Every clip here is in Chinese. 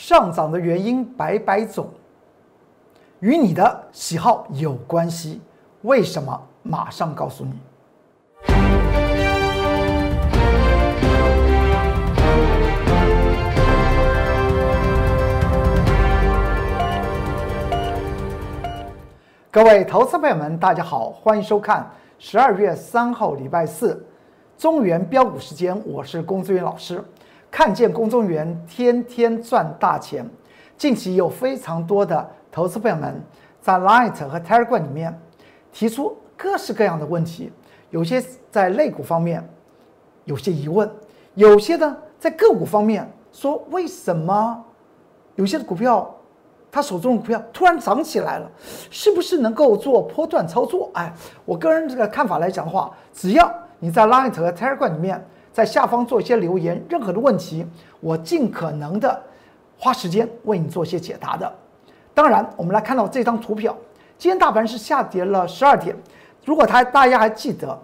上涨的原因百百种，与你的喜好有关系。为什么？马上告诉你。各位投资朋友们，大家好，欢迎收看十二月三号礼拜四中原标股时间，我是龚志远老师。看见公众员天天赚大钱，近期有非常多的投资朋友们在 Light 和 Telegram 里面提出各式各样的问题，有些在类股方面有些疑问，有些呢在个股方面说为什么有些的股票他手中的股票突然涨起来了，是不是能够做波段操作？哎，我个人这个看法来讲的话，只要你在 Light 和 Telegram 里面。在下方做一些留言，任何的问题，我尽可能的花时间为你做一些解答的。当然，我们来看到这张图表，今天大盘是下跌了十二点。如果他大家还记得，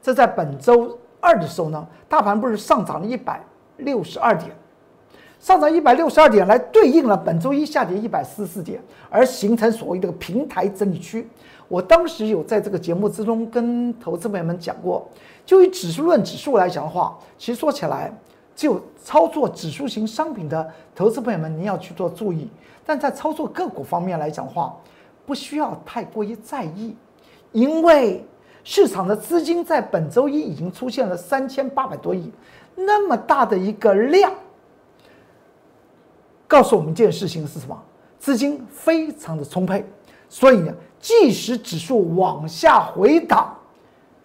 这在本周二的时候呢，大盘不是上涨了一百六十二点，上涨一百六十二点来对应了本周一下跌一百四十四点，而形成所谓的平台整理区。我当时有在这个节目之中跟投资朋友们讲过。就以指数论指数来讲的话，其实说起来，就操作指数型商品的投资朋友们，您要去做注意。但在操作个股方面来讲的话，不需要太过于在意，因为市场的资金在本周一已经出现了三千八百多亿，那么大的一个量，告诉我们一件事情是什么？资金非常的充沛，所以呢，即使指数往下回档。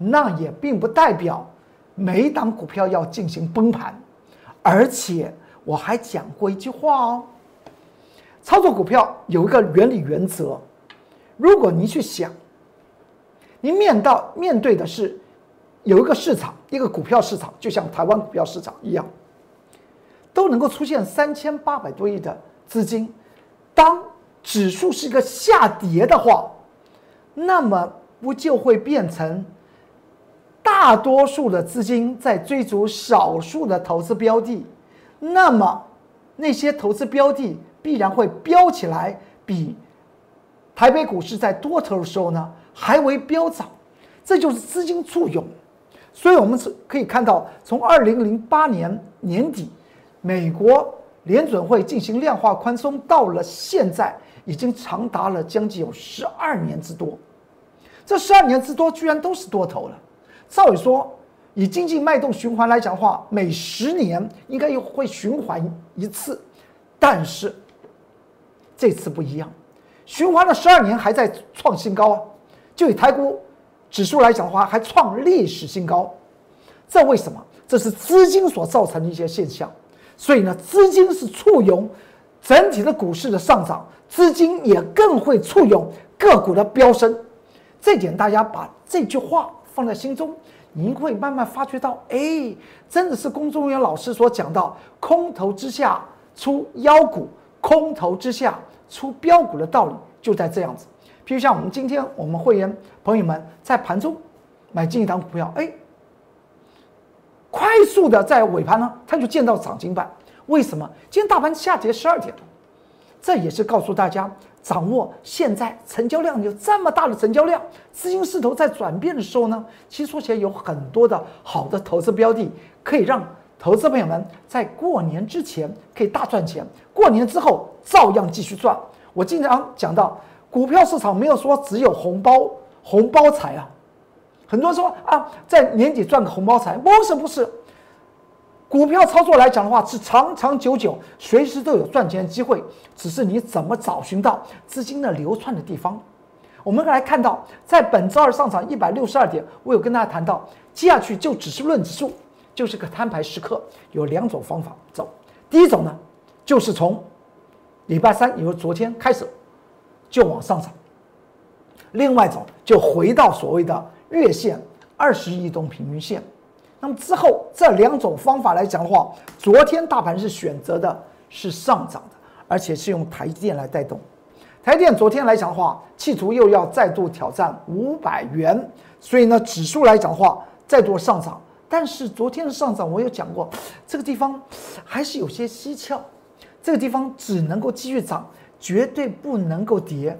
那也并不代表每档股票要进行崩盘，而且我还讲过一句话哦，操作股票有一个原理原则，如果您去想，您面到面对的是有一个市场，一个股票市场，就像台湾股票市场一样，都能够出现三千八百多亿的资金，当指数是一个下跌的话，那么不就会变成？大多数的资金在追逐少数的投资标的，那么那些投资标的必然会飙起来，比台北股市在多头的时候呢还为飙涨，这就是资金簇拥。所以我们是可以看到，从二零零八年年底，美国联准会进行量化宽松，到了现在已经长达了将近有十二年之多，这十二年之多居然都是多头了。照理说，以经济脉动循环来讲的话，每十年应该又会循环一次，但是这次不一样，循环了十二年还在创新高啊！就以台股指数来讲的话，还创历史新高，这为什么？这是资金所造成的一些现象。所以呢，资金是簇拥整体的股市的上涨，资金也更会簇拥个股的飙升。这点大家把这句话。放在心中，您会慢慢发觉到，哎，真的是龚中元老师所讲到“空头之下出妖股，空头之下出标股”的道理，就在这样子。譬如像我们今天我们会员朋友们在盘中买进一档股票，哎，快速的在尾盘呢，他就见到涨停板。为什么？今天大盘下跌十二点，这也是告诉大家。掌握现在成交量有这么大的成交量，资金势头在转变的时候呢，其实说起来有很多的好的投资标的，可以让投资朋友们在过年之前可以大赚钱，过年之后照样继续赚。我经常讲到，股票市场没有说只有红包红包财啊，很多人说啊，在年底赚个红包财，不是不是。股票操作来讲的话，是长长久久，随时都有赚钱的机会，只是你怎么找寻到资金的流窜的地方。我们来看到，在本周二上涨一百六十二点，我有跟大家谈到，接下去就只是论指数，就是个摊牌时刻，有两种方法走。第一种呢，就是从礼拜三，也就是昨天开始就往上涨；另外一种就回到所谓的月线二十移动平均线。那么之后这两种方法来讲的话，昨天大盘是选择的是上涨的，而且是用台积电来带动。台电昨天来讲的话，企图又要再度挑战五百元，所以呢，指数来讲的话再度上涨。但是昨天的上涨，我有讲过，这个地方还是有些蹊跷。这个地方只能够继续涨，绝对不能够跌。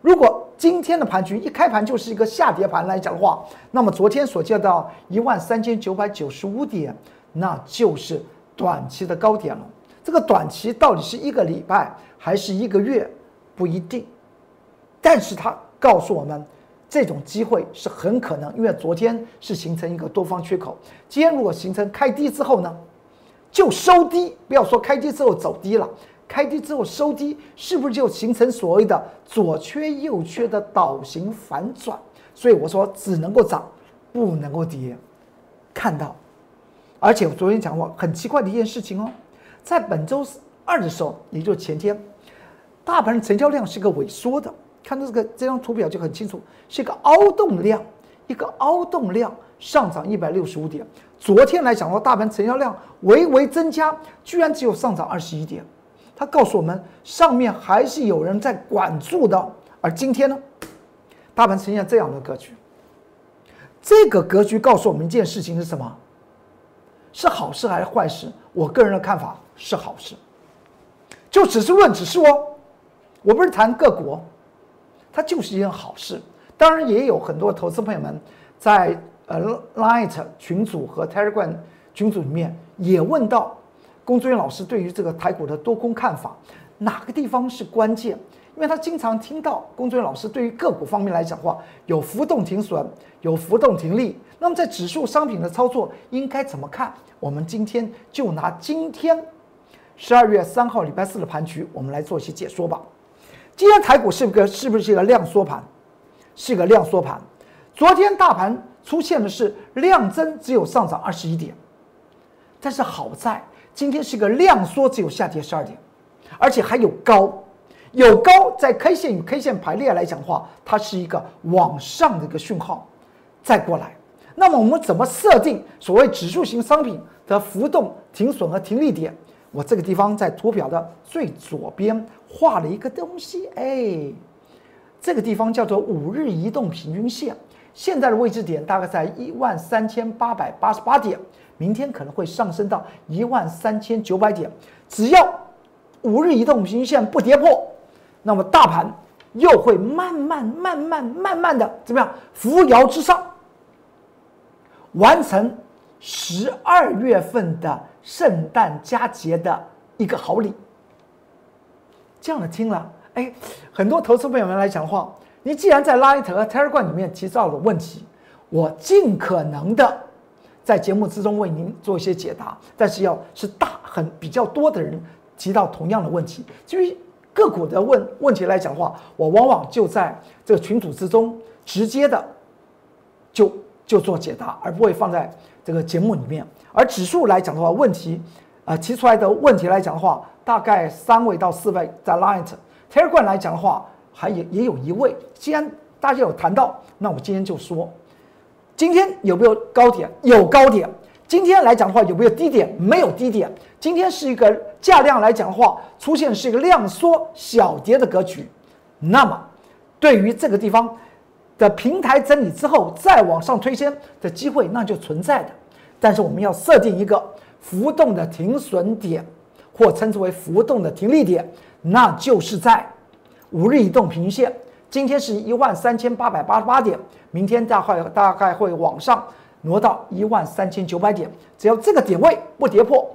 如果今天的盘局一开盘就是一个下跌盘来讲的话，那么昨天所见到一万三千九百九十五点，那就是短期的高点了。这个短期到底是一个礼拜还是一个月，不一定。但是它告诉我们，这种机会是很可能，因为昨天是形成一个多方缺口，今天如果形成开低之后呢，就收低，不要说开低之后走低了。开低之后收低，是不是就形成所谓的左缺右缺的倒形反转？所以我说只能够涨，不能够跌。看到，而且我昨天讲过很奇怪的一件事情哦，在本周二的时候，也就是前天，大盘成交量是个萎缩的。看到这个这张图表就很清楚，是一个凹动量，一个凹动量上涨一百六十五点。昨天来讲的话，大盘成交量微微增加，居然只有上涨二十一点。他告诉我们，上面还是有人在管住的。而今天呢，大盘呈现这样的格局。这个格局告诉我们一件事情是什么？是好事还是坏事？我个人的看法是好事。就只是论指数哦，我不是谈个股，它就是一件好事。当然，也有很多投资朋友们在呃 Light 群组和 Telegram 群组里面也问到。龚尊元老师对于这个台股的多空看法，哪个地方是关键？因为他经常听到龚尊元老师对于个股方面来讲话，有浮动停损，有浮动停利。那么在指数商品的操作应该怎么看？我们今天就拿今天十二月三号礼拜四的盘局，我们来做一些解说吧。今天台股是不是是不是一个量缩盘？是一个量缩盘。昨天大盘出现的是量增，只有上涨二十一点，但是好在。今天是个量缩，只有下跌十二点，而且还有高，有高在 K 线与 K 线排列来讲的话，它是一个往上的一个讯号，再过来，那么我们怎么设定所谓指数型商品的浮动停损和停利点？我这个地方在图表的最左边画了一个东西，哎，这个地方叫做五日移动平均线，现在的位置点大概在一万三千八百八十八点。明天可能会上升到一万三千九百点，只要五日移动平均线不跌破，那么大盘又会慢慢、慢慢、慢慢的怎么样扶摇直上，完成十二月份的圣诞佳节的一个好礼。这样的听了，哎，很多投资朋友们来讲话，你既然在 Light 和 Telegram 里面提到了问题，我尽可能的。在节目之中为您做一些解答，但是要是大很比较多的人提到同样的问题，至于个股的问问题来讲的话，我往往就在这个群组之中直接的就就做解答，而不会放在这个节目里面。而指数来讲的话，问题啊提出来的问题来讲的话，大概三位到四位在 Light Telegram 来讲的话，还也也有一位。既然大家有谈到，那我今天就说。今天有没有高点？有高点。今天来讲的话，有没有低点？没有低点。今天是一个价量来讲的话，出现是一个量缩小跌的格局。那么，对于这个地方的平台整理之后再往上推升的机会，那就存在的。但是我们要设定一个浮动的停损点，或称之为浮动的停利点，那就是在五日移动平均线。今天是一万三千八百八十八点，明天大概大概会往上挪到一万三千九百点。只要这个点位不跌破，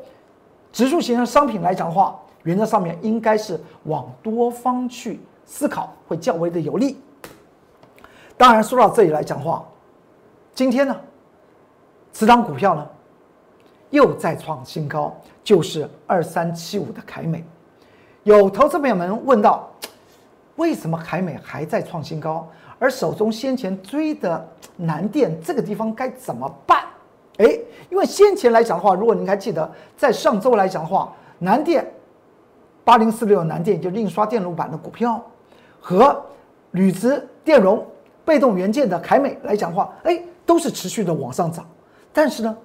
指数型的商品来讲的话，原则上面应该是往多方去思考，会较为的有利。当然说到这里来讲话，今天呢，此档股票呢又再创新高，就是二三七五的凯美。有投资朋友们问到。为什么凯美还在创新高？而手中先前追的南电这个地方该怎么办？哎，因为先前来讲的话，如果您还记得，在上周来讲的话，南电八零四六南电就印刷电路板的股票和铝质电容被动元件的凯美来讲的话，哎，都是持续的往上涨。但是呢，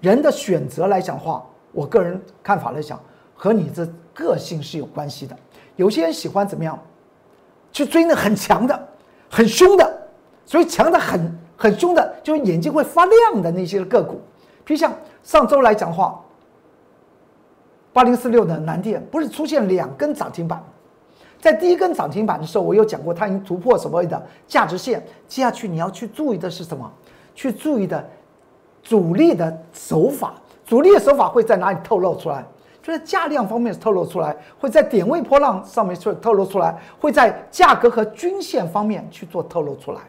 人的选择来讲的话，我个人看法来讲，和你这个性是有关系的。有些人喜欢怎么样？去追那很强的、很凶的，所以强的很、很凶的，就是眼睛会发亮的那些个股。比如像上周来讲的话，八零四六的南电不是出现两根涨停板？在第一根涨停板的时候，我有讲过，它已经突破所谓的价值线。接下去你要去注意的是什么？去注意的主力的手法，主力的手法会在哪里透露出来？就在价量方面透露出来，会在点位波浪上面去透露出来，会在价格和均线方面去做透露出来。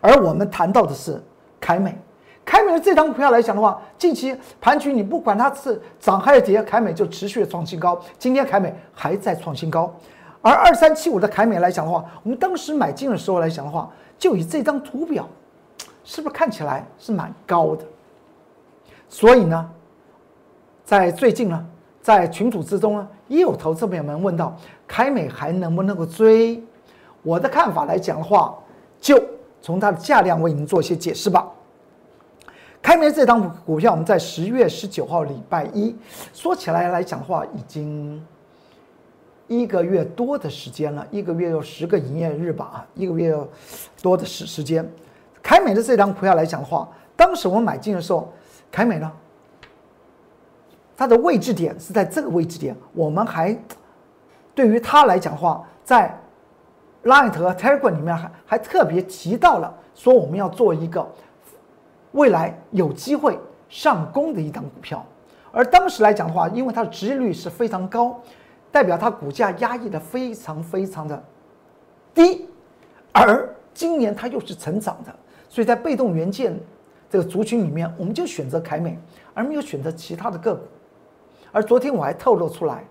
而我们谈到的是凯美，凯美的这张股票来讲的话，近期盘局你不管它是涨还是跌，凯美就持续创新高。今天凯美还在创新高。而二三七五的凯美来讲的话，我们当时买进的时候来讲的话，就以这张图表，是不是看起来是蛮高的？所以呢，在最近呢，在群组之中呢，也有投资朋友们问到凯美还能不能够追？我的看法来讲的话，就从它的价量为您做一些解释吧。凯美这张股票，我们在十月十九号礼拜一说起来来讲的话，已经。一个月多的时间了，一个月有十个营业日吧啊，一个月多的时时间。凯美的这张股票来讲的话，当时我买进的时候，凯美呢，它的位置点是在这个位置点。我们还对于它来讲的话，在 Light 和 Telegram 里面还还特别提到了，说我们要做一个未来有机会上攻的一档股票。而当时来讲的话，因为它的值率是非常高。代表它股价压抑的非常非常的低，而今年它又是成长的，所以在被动元件这个族群里面，我们就选择凯美，而没有选择其他的个股。而昨天我还透露出来，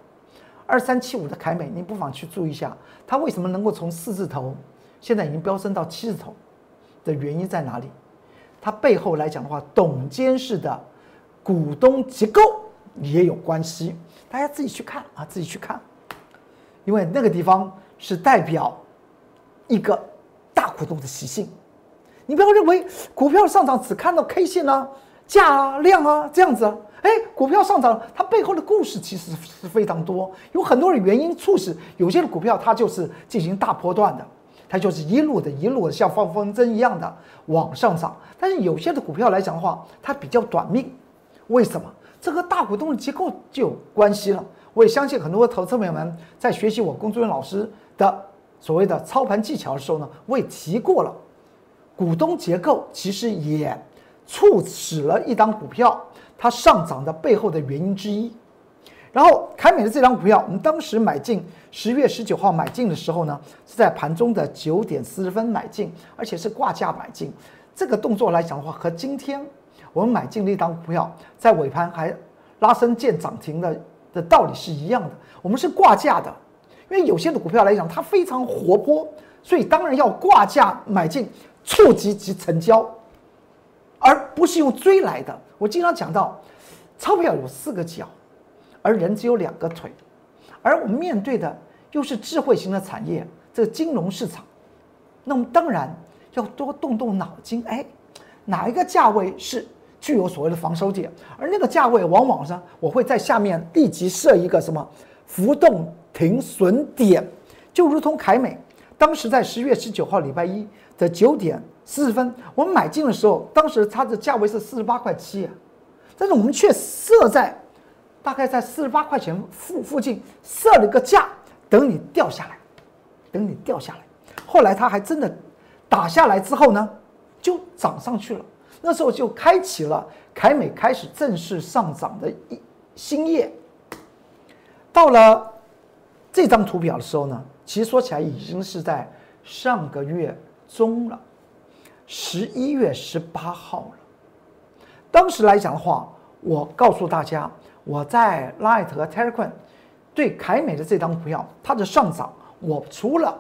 二三七五的凯美，你不妨去注意一下，它为什么能够从四字头现在已经飙升到七字头的原因在哪里？它背后来讲的话，董监事的股东结构也有关系。大家自己去看啊，自己去看，因为那个地方是代表一个大股东的习性。你不要认为股票上涨只看到 K 线啊、价啊、量啊这样子，哎，股票上涨它背后的故事其实是非常多，有很多的原因促使有些的股票它就是进行大波段的，它就是一路的一路的像放风筝一样的往上涨。但是有些的股票来讲的话，它比较短命，为什么？这和大股东的结构就有关系了。我也相信很多投资朋友们在学习我龚志远老师的所谓的操盘技巧的时候呢，我也提过了，股东结构其实也促使了一档股票它上涨的背后的原因之一。然后凯美的这张股票，我们当时买进十月十九号买进的时候呢，是在盘中的九点四十分买进，而且是挂价买进。这个动作来讲的话，和今天。我们买进那档股票，在尾盘还拉升见涨停的的道理是一样的。我们是挂价的，因为有些的股票来讲，它非常活泼，所以当然要挂价买进，触及及成交，而不是用追来的。我经常讲到，钞票有四个脚，而人只有两个腿，而我们面对的又是智慧型的产业，这个金融市场，那么当然要多动动脑筋，哎，哪一个价位是？具有所谓的防守点，而那个价位往往呢，我会在下面立即设一个什么浮动停损点，就如同凯美当时在十月十九号礼拜一的九点四十分，我们买进的时候，当时它的价位是四十八块七，但是我们却设在大概在四十八块钱附附近设了个价，等你掉下来，等你掉下来，后来它还真的打下来之后呢，就涨上去了。那时候就开启了凯美开始正式上涨的一新页。到了这张图表的时候呢，其实说起来已经是在上个月中了，十一月十八号了。当时来讲的话，我告诉大家，我在 Light 和 Telegram 对凯美的这张股票它的上涨，我除了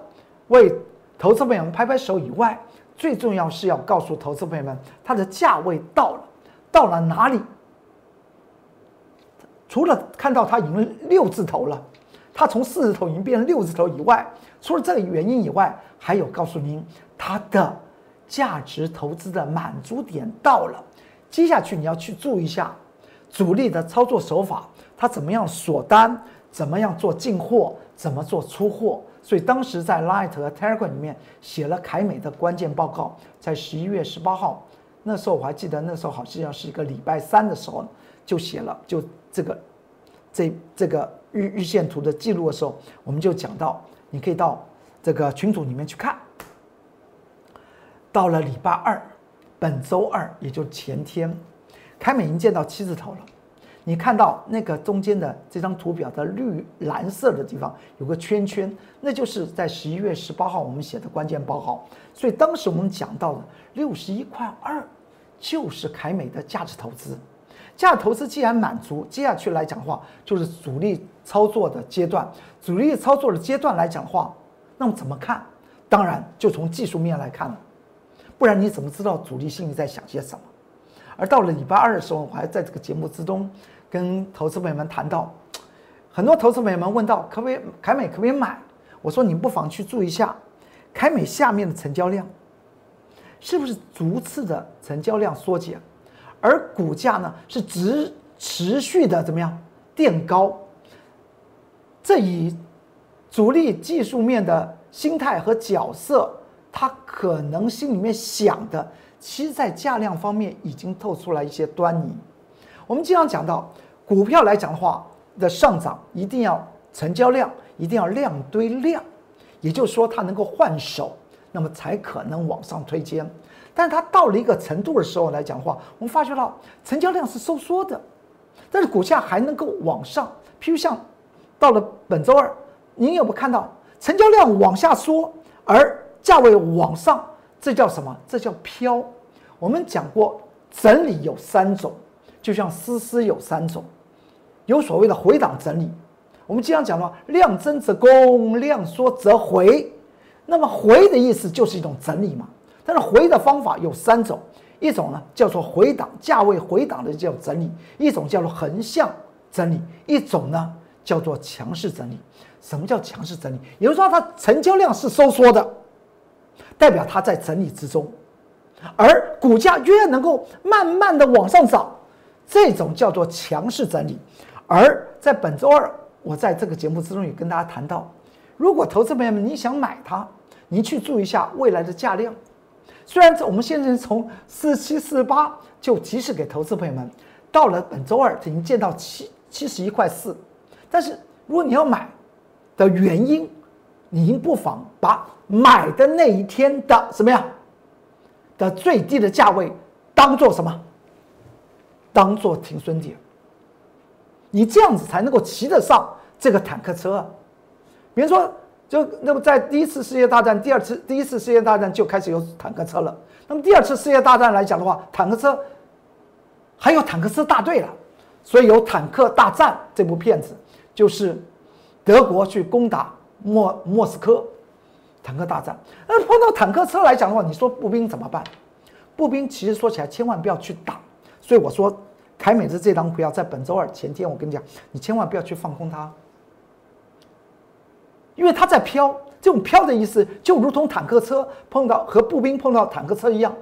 为投资朋友们拍拍手以外，最重要是要告诉投资朋友们，它的价位到了，到了哪里？除了看到它已经六字头了，它从四字头已经变成六字头以外，除了这个原因以外，还有告诉您它的价值投资的满足点到了。接下去你要去注意一下主力的操作手法，它怎么样锁单，怎么样做进货，怎么做出货。所以当时在 Light 和 Telegram 里面写了凯美的关键报告，在十一月十八号，那时候我还记得，那时候好像是一个礼拜三的时候，就写了就这个这这个日日线图的记录的时候，我们就讲到，你可以到这个群组里面去看。到了礼拜二，本周二，也就前天，凯美已经见到七字头了。你看到那个中间的这张图表的绿蓝色的地方有个圈圈，那就是在十一月十八号我们写的关键报告。所以当时我们讲到的六十一块二，就是凯美的价值投资。价值投资既然满足，接下去来讲的话，就是主力操作的阶段。主力操作的阶段来讲的话，那么怎么看？当然就从技术面来看了。不然你怎么知道主力心里在想些什么？而到了礼拜二的时候，我还在这个节目之中跟投资朋友们谈到，很多投资朋友们问到可不可以凯美可不可以买？我说你不妨去注意一下凯美下面的成交量，是不是逐次的成交量缩减，而股价呢是持持续的怎么样垫高？这以主力技术面的心态和角色。他可能心里面想的，其实，在价量方面已经透出来一些端倪。我们经常讲到，股票来讲的话的上涨，一定要成交量，一定要量堆量，也就是说，它能够换手，那么才可能往上推荐。但是它到了一个程度的时候来讲的话，我们发觉到成交量是收缩的，但是股价还能够往上。譬如像到了本周二，您有没有看到成交量往下缩，而价位往上，这叫什么？这叫飘。我们讲过，整理有三种，就像丝丝有三种，有所谓的回档整理。我们经常讲到，量增则攻，量缩则回。那么回的意思就是一种整理嘛。但是回的方法有三种，一种呢叫做回档，价位回档的叫整理；一种叫做横向整理；一种呢叫做强势整理。什么叫强势整理？也就是说，它成交量是收缩的。代表它在整理之中，而股价越能够慢慢的往上涨，这种叫做强势整理。而在本周二，我在这个节目之中也跟大家谈到，如果投资朋友们你想买它，你去注意一下未来的价量。虽然我们现在从四七四八就提示给投资朋友们，到了本周二已经见到七七十一块四，但是如果你要买的原因，你应不妨把。买的那一天的什么呀？的最低的价位当做什么？当做停损点。你这样子才能够骑得上这个坦克车。比如说，就那么在第一次世界大战、第二次第一次世界大战就开始有坦克车了。那么第二次世界大战来讲的话，坦克车还有坦克车大队了，所以有《坦克大战》这部片子，就是德国去攻打莫莫斯科。坦克大战，那碰到坦克车来讲的话，你说步兵怎么办？步兵其实说起来，千万不要去打。所以我说，凯美的这张股票在本周二前天，我跟你讲，你千万不要去放空它，因为它在飘。这种飘的意思，就如同坦克车碰到和步兵碰到坦克车一样，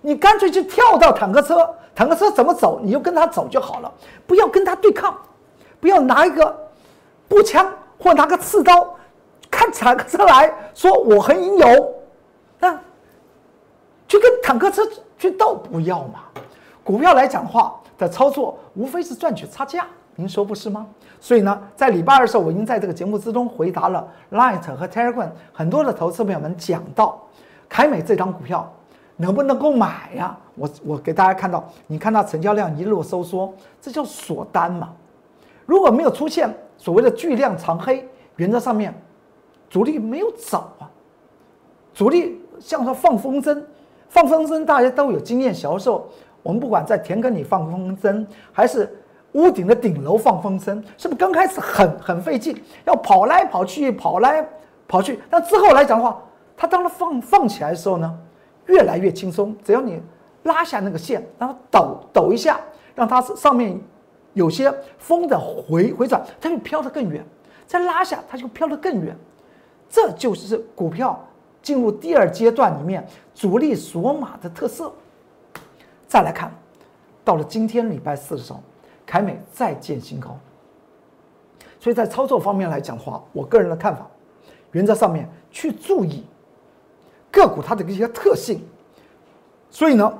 你干脆就跳到坦克车，坦克车怎么走，你就跟他走就好了，不要跟他对抗，不要拿一个步枪或拿个刺刀。看坦克车来说我很英勇，那去跟坦克车去斗不要嘛？股票来讲的话的操作无非是赚取差价，您说不是吗？所以呢，在礼拜二的时候，我已经在这个节目之中回答了 Light 和 Telegram 很多的投资朋友们讲到凯美这张股票能不能够买呀？我我给大家看到，你看到成交量一路收缩，这叫锁单嘛？如果没有出现所谓的巨量长黑，原则上面。主力没有走啊，主力像说放风筝，放风筝大家都有经验销售。我们不管在田埂里放风筝，还是屋顶的顶楼放风筝，是不是刚开始很很费劲，要跑来跑去，跑来跑去？但之后来讲的话，它当它放放起来的时候呢，越来越轻松。只要你拉下那个线，然后抖抖一下，让它上面有些风的回回转，它就飘得更远。再拉下，它就飘得更远。这就是股票进入第二阶段里面主力锁码的特色。再来看，到了今天礼拜四的时候，凯美再见新高。所以在操作方面来讲的话，我个人的看法，原则上面去注意个股它的一些特性。所以呢，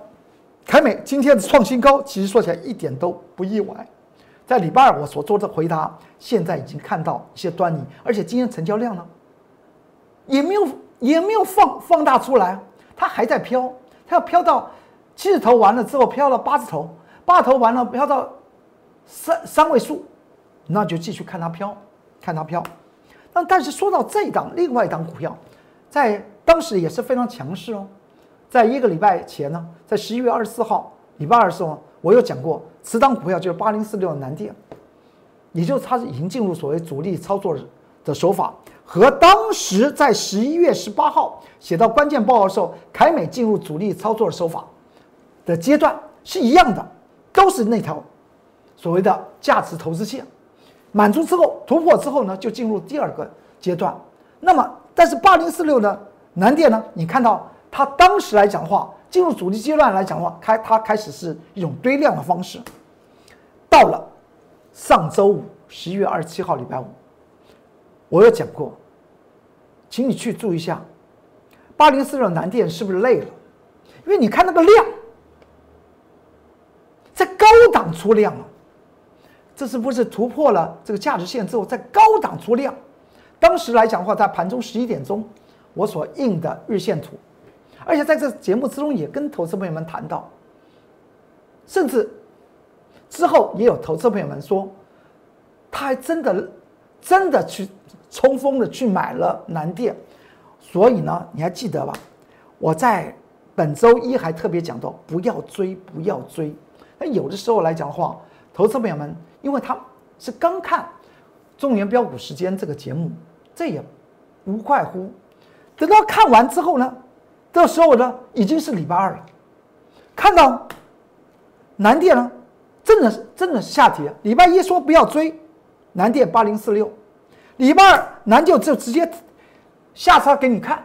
凯美今天的创新高，其实说起来一点都不意外。在礼拜二我所做的回答，现在已经看到一些端倪，而且今天成交量呢，也没有也没有放放大出来，它还在飘，它要飘到七十头完了之后，飘到八字头，八头完了飘到三三位数，那就继续看它飘，看它飘。那但是说到这一档另外一档股票，在当时也是非常强势哦，在一个礼拜前呢，在十一月二十四号礼拜二的时候，我有讲过。此档股票就是八零四六的南电，也就是它是已经进入所谓主力操作的手法，和当时在十一月十八号写到关键报告的时候，凯美进入主力操作的手法的阶段是一样的，都是那条所谓的价值投资线，满足之后突破之后呢，就进入第二个阶段。那么，但是八零四六的南电呢，你看到它当时来讲的话。进入主力阶段来讲的话，开它开始是一种堆量的方式。到了上周五，十一月二十七号，礼拜五，我有讲过，请你去注意一下，八零四六南电是不是累了？因为你看那个量，在高档出量啊，这是不是突破了这个价值线之后，在高档出量？当时来讲的话，在盘中十一点钟，我所印的日线图。而且在这节目之中也跟投资朋友们谈到，甚至之后也有投资朋友们说，他还真的真的去冲锋的去买了南电，所以呢，你还记得吧？我在本周一还特别讲到，不要追，不要追。那有的时候来讲的话，投资朋友们，因为他是刚看《中原标股时间》这个节目，这也无怪乎，等到看完之后呢？这时候呢，已经是礼拜二了，看到南电呢，真的是真的是下跌。礼拜一说不要追，南电八零四六，礼拜二南就就直接下杀给你看。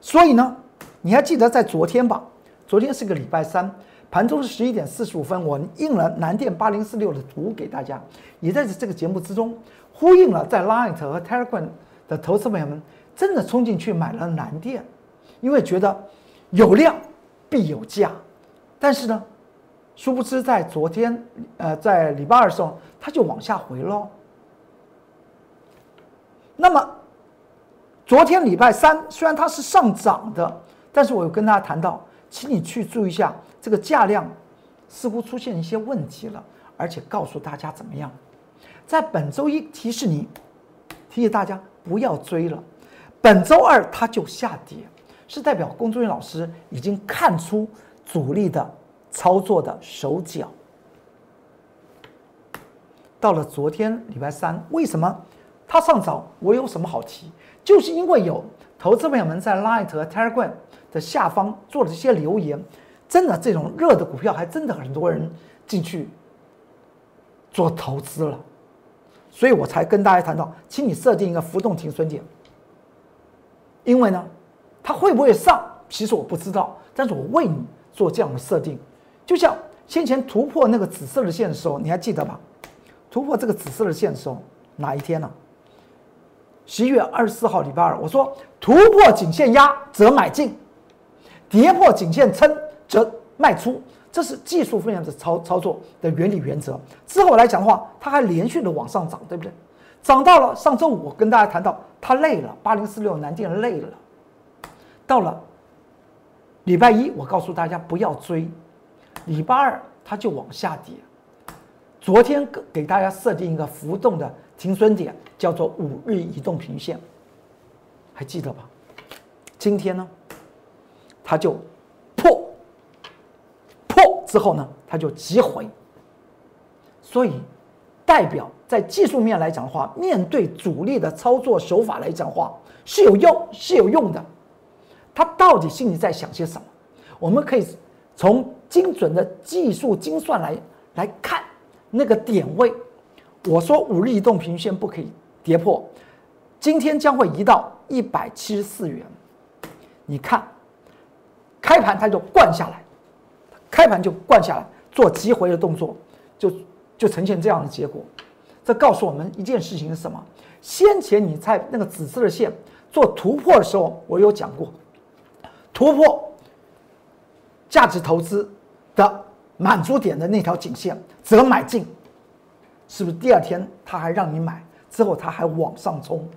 所以呢，你还记得在昨天吧？昨天是个礼拜三，盘中是十一点四十五分，我印了南电八零四六的图给大家，也在这这个节目之中呼应了，在 Line 和 Telegram 的投资朋友们真的冲进去买了南电。因为觉得有量必有价，但是呢，殊不知在昨天，呃，在礼拜二的时候，它就往下回了。那么，昨天礼拜三虽然它是上涨的，但是我有跟大家谈到，请你去注意一下，这个价量似乎出现一些问题了，而且告诉大家怎么样，在本周一提示你，提醒大家不要追了，本周二它就下跌。是代表工作人员老师已经看出主力的操作的手脚。到了昨天礼拜三，为什么它上涨？我有什么好提？就是因为有投资朋友们在 Light 和 Telegram 的下方做了一些留言，真的这种热的股票还真的很多人进去做投资了，所以我才跟大家谈到，请你设定一个浮动停损点，因为呢。它会不会上？其实我不知道，但是我为你做这样的设定，就像先前突破那个紫色的线的时候，你还记得吧？突破这个紫色的线的时候，哪一天呢？十一月二十四号，礼拜二，我说突破颈线压则买进，跌破颈线撑则卖出，这是技术分析的操操作的原理原则。之后来讲的话，它还连续的往上涨，对不对？涨到了上周五，我跟大家谈到它累了，八零四六南电累了。到了礼拜一，我告诉大家不要追，礼拜二它就往下跌。昨天给给大家设定一个浮动的停损点，叫做五日移动平线，还记得吧？今天呢，它就破破之后呢，它就急回。所以代表在技术面来讲的话，面对主力的操作手法来讲的话，是有用是有用的。他到底心里在想些什么？我们可以从精准的技术精算来来看那个点位。我说五日移动平均线不可以跌破，今天将会移到一百七十四元。你看，开盘它就灌下来，开盘就灌下来，做急回的动作，就就呈现这样的结果。这告诉我们一件事情是什么？先前你在那个紫色的线做突破的时候，我有讲过。突破价值投资的满足点的那条颈线，则买进。是不是第二天他还让你买，之后他还往上冲？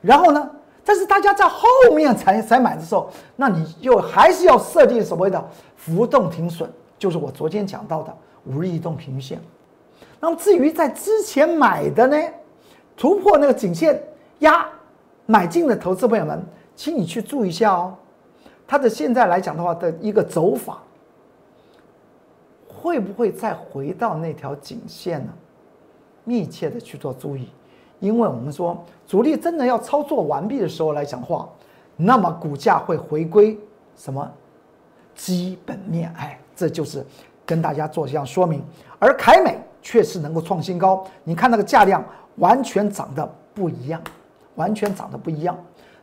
然后呢？但是大家在后面才才买的时候，那你就还是要设定所谓的浮动停损，就是我昨天讲到的五日移动平均线。那么至于在之前买的呢，突破那个颈线压买进的投资朋友们，请你去注意一下哦，它的现在来讲的话的一个走法，会不会再回到那条颈线呢？密切的去做注意。因为我们说主力真的要操作完毕的时候来讲话，那么股价会回归什么基本面？哎，这就是跟大家做这样说明。而凯美确实能够创新高，你看那个价量完全涨得不一样，完全涨得不一样。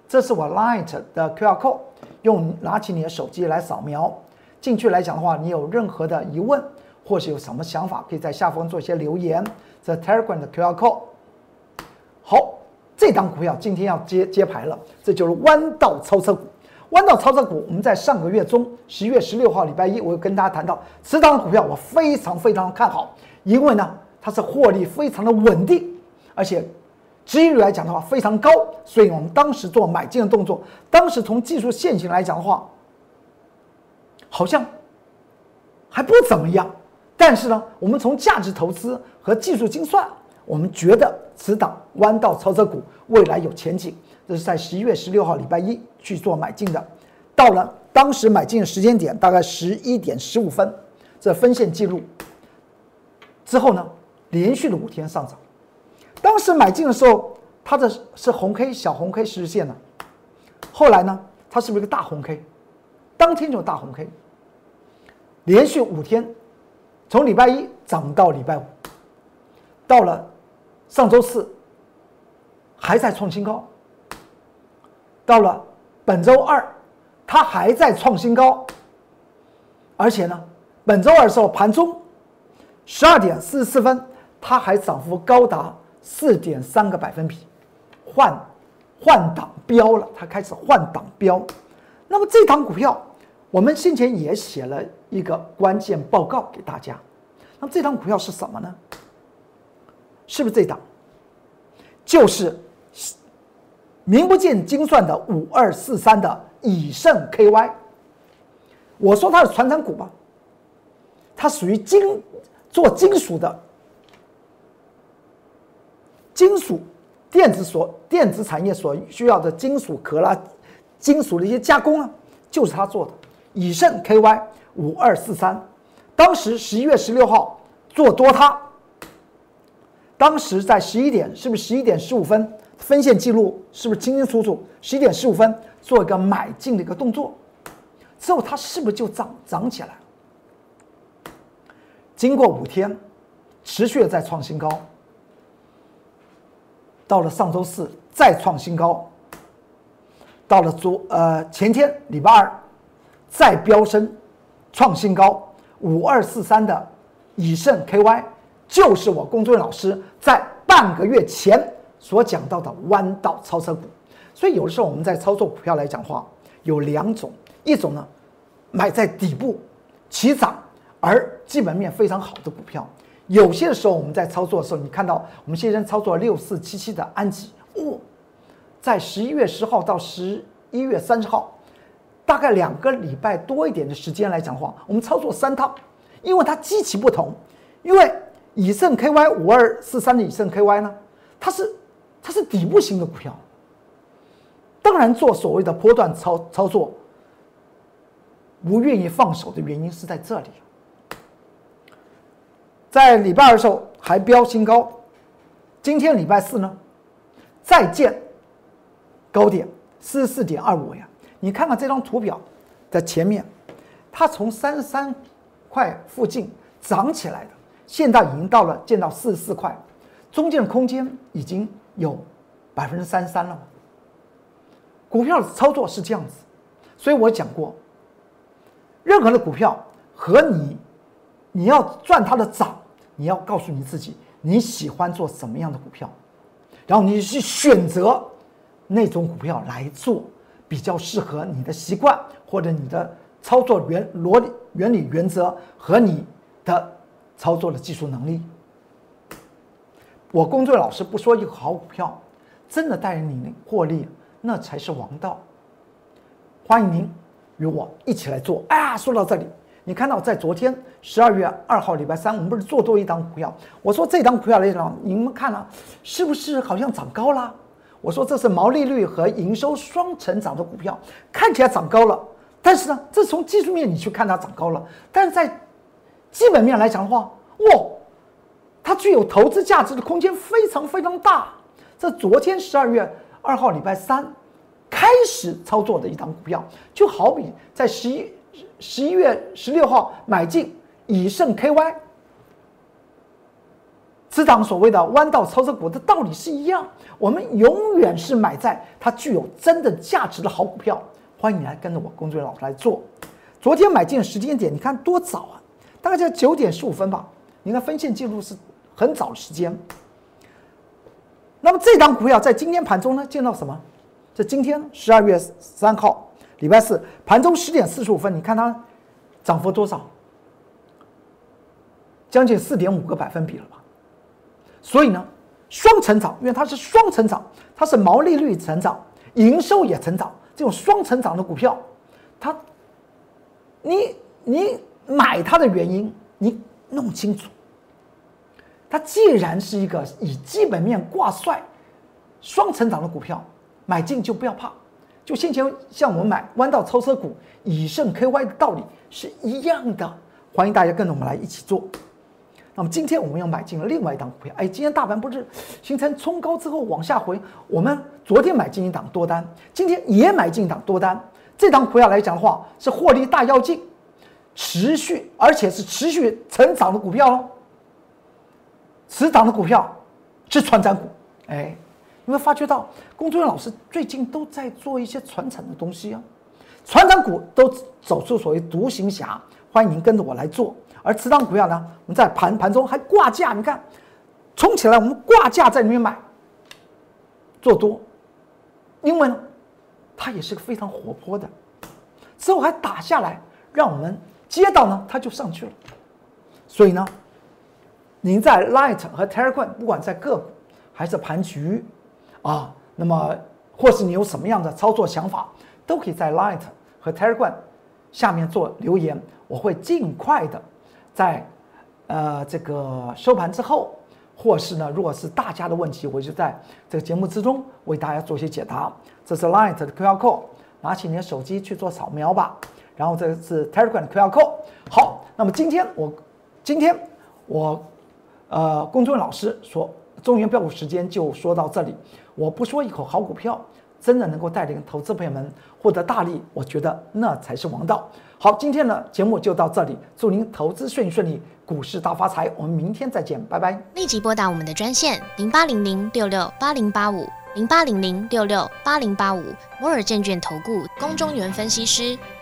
这是我 Light 的 QR code，用拿起你的手机来扫描进去来讲的话，你有任何的疑问或是有什么想法，可以在下方做一些留言。这 Telegram 的 QR code。好，这档股票今天要接接牌了，这就是弯道超车股。弯道超车股，我们在上个月中，十一月十六号礼拜一，我有跟大家谈到，此档股票我非常非常看好，因为呢，它是获利非常的稳定，而且，值益率来讲的话非常高，所以我们当时做买进的动作。当时从技术线型来讲的话，好像还不怎么样，但是呢，我们从价值投资和技术精算。我们觉得此档弯道超车股未来有前景，这是在十一月十六号礼拜一去做买进的，到了当时买进的时间点大概十一点十五分，这分线记录之后呢，连续的五天上涨。当时买进的时候，它的是红 K 小红 K 十日线呢，后来呢，它是不是一个大红 K？当天就大红 K，连续五天，从礼拜一涨到礼拜五，到了。上周四还在创新高，到了本周二，它还在创新高，而且呢，本周二的时候盘中十二点四十四分，它还涨幅高达四点三个百分比，换换挡标了，它开始换挡标。那么这档股票，我们先前也写了一个关键报告给大家。那么这档股票是什么呢？是不是这档？就是名不见经传的五二四三的以盛 KY。我说它是传承股吧，它属于金做金属的，金属电子所电子产业所需要的金属壳啦，金属的一些加工啊，就是他做的以盛 KY 五二四三。当时十一月十六号做多它。当时在十一点，是不是十一点十五分？分线记录是不是清清楚楚？十一点十五分做一个买进的一个动作，之后它是不是就涨涨起来？经过五天，持续的在创新高，到了上周四再创新高，到了昨呃前天礼拜二再飙升创新高，五二四三的以盛 KY。就是我工作人员老师在半个月前所讲到的弯道超车股，所以有的时候我们在操作股票来讲话，有两种，一种呢，买在底部起涨而基本面非常好的股票，有些时候我们在操作的时候，你看到我们现在操作六四七七的安吉哦，在十一月十号到十一月三十号，大概两个礼拜多一点的时间来讲话，我们操作三套，因为它极其不同，因为。以盛 KY 五二四三的以盛 KY 呢，它是它是底部型的股票，当然做所谓的波段操操作，不愿意放手的原因是在这里。在礼拜二的时候还飙新高，今天礼拜四呢，再见高点四十四点二五呀，你看看这张图表的前面，它从三十三块附近涨起来的。现在已经到了见到四十四块，中间的空间已经有百分之三十三了。股票的操作是这样子，所以我讲过，任何的股票和你，你要赚它的涨，你要告诉你自己你喜欢做什么样的股票，然后你去选择那种股票来做，比较适合你的习惯或者你的操作原逻原理原则和你的。操作的技术能力。我工作老师不说一个好股票，真的带领你获利，那才是王道。欢迎您与我一起来做。啊，说到这里，你看到在昨天十二月二号礼拜三，我们不是做多一档股票？我说这档股票来讲，你们看了是不是好像涨高了？我说这是毛利率和营收双成长的股票，看起来涨高了。但是呢，这从技术面你去看它涨高了，但是在基本面来讲的话，哇，它具有投资价值的空间非常非常大。这昨天十二月二号礼拜三开始操作的一档股票，就好比在十一十一月十六号买进以盛 KY，此档所谓的弯道超车股的道理是一样，我们永远是买在它具有真的价值的好股票。欢迎你来跟着我工作人员老师来做。昨天买进的时间点，你看多早啊？大概在九点十五分吧。你看分线记录是很早的时间。那么这张股票在今天盘中呢，见到什么？这今天十二月三号，礼拜四盘中十点四十五分，你看它涨幅多少？将近四点五个百分比了吧？所以呢，双成长，因为它是双成长，它是毛利率成长，营收也成长。这种双成长的股票，它，你你买它的原因，你弄清楚。它既然是一个以基本面挂帅、双成长的股票，买进就不要怕。就先前像我们买弯道超车股、以盛 KY 的道理是一样的。欢迎大家跟着我们来一起做。那么今天我们要买进了另外一档股票，哎，今天大盘不是形成冲高之后往下回，我们昨天买进一档多单，今天也买进一档多单。这档股票来讲的话，是获利大要进，持续而且是持续成长的股票喽。此档的股票是传产股，哎，有没有发觉到龚作人老师最近都在做一些传产的东西啊？传产股都走出所谓独行侠，欢迎您跟着我来做。而此档股票呢，我们在盘盘中还挂价，你看冲起来，我们挂价在里面买，做多，因为呢，它也是个非常活泼的，之后还打下来，让我们接到呢，它就上去了。所以呢，您在 Light 和 Telegram，不管在个股还是盘局啊，那么或是你有什么样的操作想法，都可以在 Light 和 Telegram 下面做留言，我会尽快的。在，呃，这个收盘之后，或是呢，如果是大家的问题，我就在这个节目之中为大家做些解答。这是 Light 的 QR code，拿起你的手机去做扫描吧。然后这是 Telegram 的 QR code。好，那么今天我，今天我，呃，公众老师说中原标股时间就说到这里。我不说一口好股票，真的能够带领投资朋友们获得大利，我觉得那才是王道。好，今天的节目就到这里，祝您投资顺顺利，股市大发财。我们明天再见，拜拜。立即拨打我们的专线零八零零六六八零八五零八零零六六八零八五摩尔证券投顾龚中原分析师。